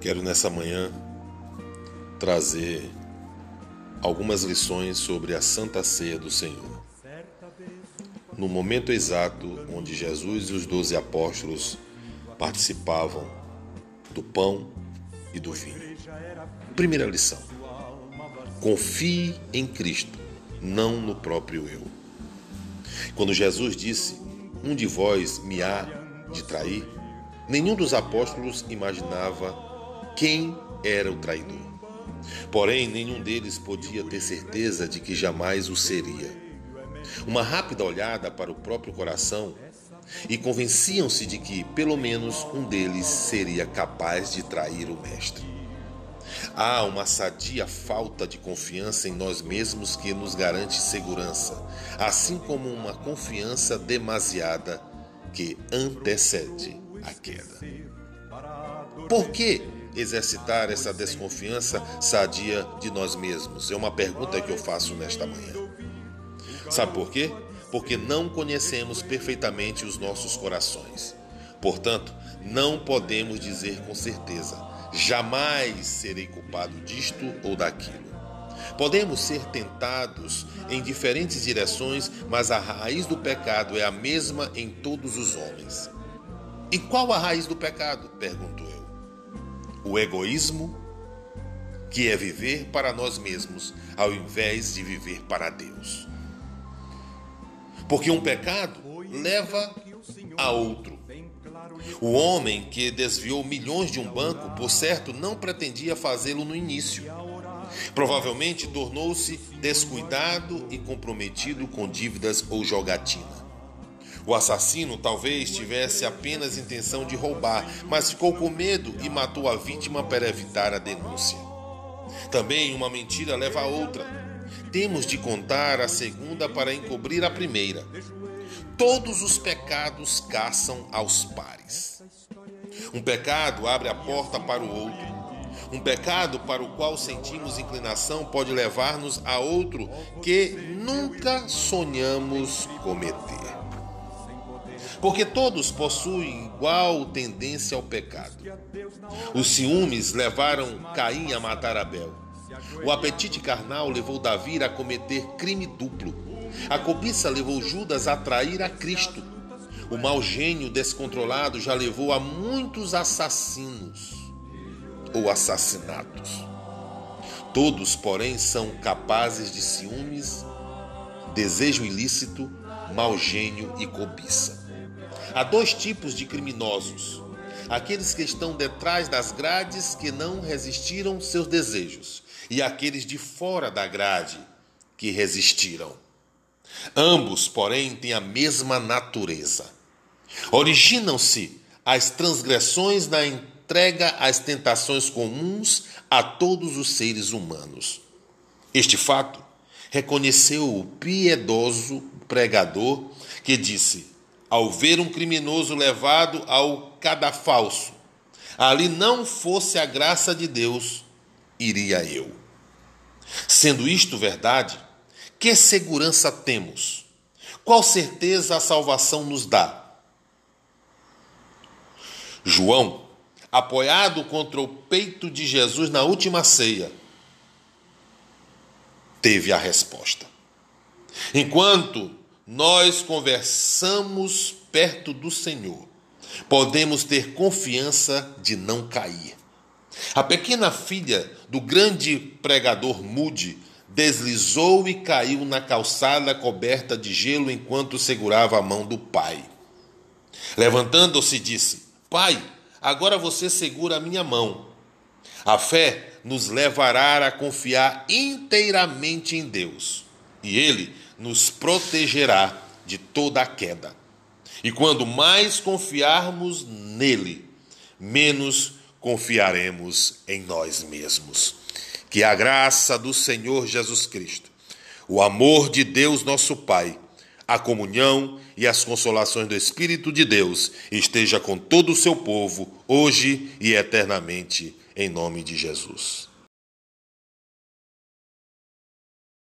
Quero nessa manhã trazer algumas lições sobre a Santa Ceia do Senhor. No momento exato onde Jesus e os doze apóstolos participavam do pão e do vinho. Primeira lição: confie em Cristo, não no próprio eu. Quando Jesus disse: Um de vós me há de trair, nenhum dos apóstolos imaginava quem era o traidor. Porém, nenhum deles podia ter certeza de que jamais o seria. Uma rápida olhada para o próprio coração e convenciam-se de que, pelo menos, um deles seria capaz de trair o Mestre. Há uma sadia falta de confiança em nós mesmos que nos garante segurança, assim como uma confiança demasiada que antecede a queda. Por que exercitar essa desconfiança sadia de nós mesmos? É uma pergunta que eu faço nesta manhã. Sabe por quê? Porque não conhecemos perfeitamente os nossos corações. Portanto, não podemos dizer com certeza: jamais serei culpado disto ou daquilo. Podemos ser tentados em diferentes direções, mas a raiz do pecado é a mesma em todos os homens. E qual a raiz do pecado? pergunto eu o egoísmo, que é viver para nós mesmos, ao invés de viver para Deus. Porque um pecado leva a outro. O homem que desviou milhões de um banco, por certo, não pretendia fazê-lo no início. Provavelmente tornou-se descuidado e comprometido com dívidas ou jogatina. O assassino talvez tivesse apenas intenção de roubar, mas ficou com medo e matou a vítima para evitar a denúncia. Também uma mentira leva a outra. Temos de contar a segunda para encobrir a primeira. Todos os pecados caçam aos pares. Um pecado abre a porta para o outro. Um pecado para o qual sentimos inclinação pode levar-nos a outro que nunca sonhamos cometer porque todos possuem igual tendência ao pecado. Os ciúmes levaram Caim a matar Abel. O apetite carnal levou Davi a cometer crime duplo. A cobiça levou Judas a trair a Cristo. O mau gênio descontrolado já levou a muitos assassinos ou assassinatos. Todos, porém, são capazes de ciúmes, desejo ilícito, mau gênio e cobiça. Há dois tipos de criminosos: aqueles que estão detrás das grades que não resistiram seus desejos, e aqueles de fora da grade que resistiram. Ambos, porém, têm a mesma natureza. Originam-se as transgressões na entrega às tentações comuns a todos os seres humanos. Este fato reconheceu o piedoso pregador que disse: ao ver um criminoso levado ao cadafalso, ali não fosse a graça de Deus, iria eu. Sendo isto verdade, que segurança temos? Qual certeza a salvação nos dá? João, apoiado contra o peito de Jesus na última ceia, teve a resposta. Enquanto nós conversamos perto do Senhor, podemos ter confiança de não cair. A pequena filha do grande pregador Mude deslizou e caiu na calçada coberta de gelo enquanto segurava a mão do pai. Levantando-se, disse: Pai, agora você segura a minha mão. A fé nos levará a confiar inteiramente em Deus, e Ele nos protegerá de toda a queda. E quando mais confiarmos nele, menos confiaremos em nós mesmos. Que a graça do Senhor Jesus Cristo, o amor de Deus nosso Pai, a comunhão e as consolações do Espírito de Deus esteja com todo o seu povo, hoje e eternamente, em nome de Jesus.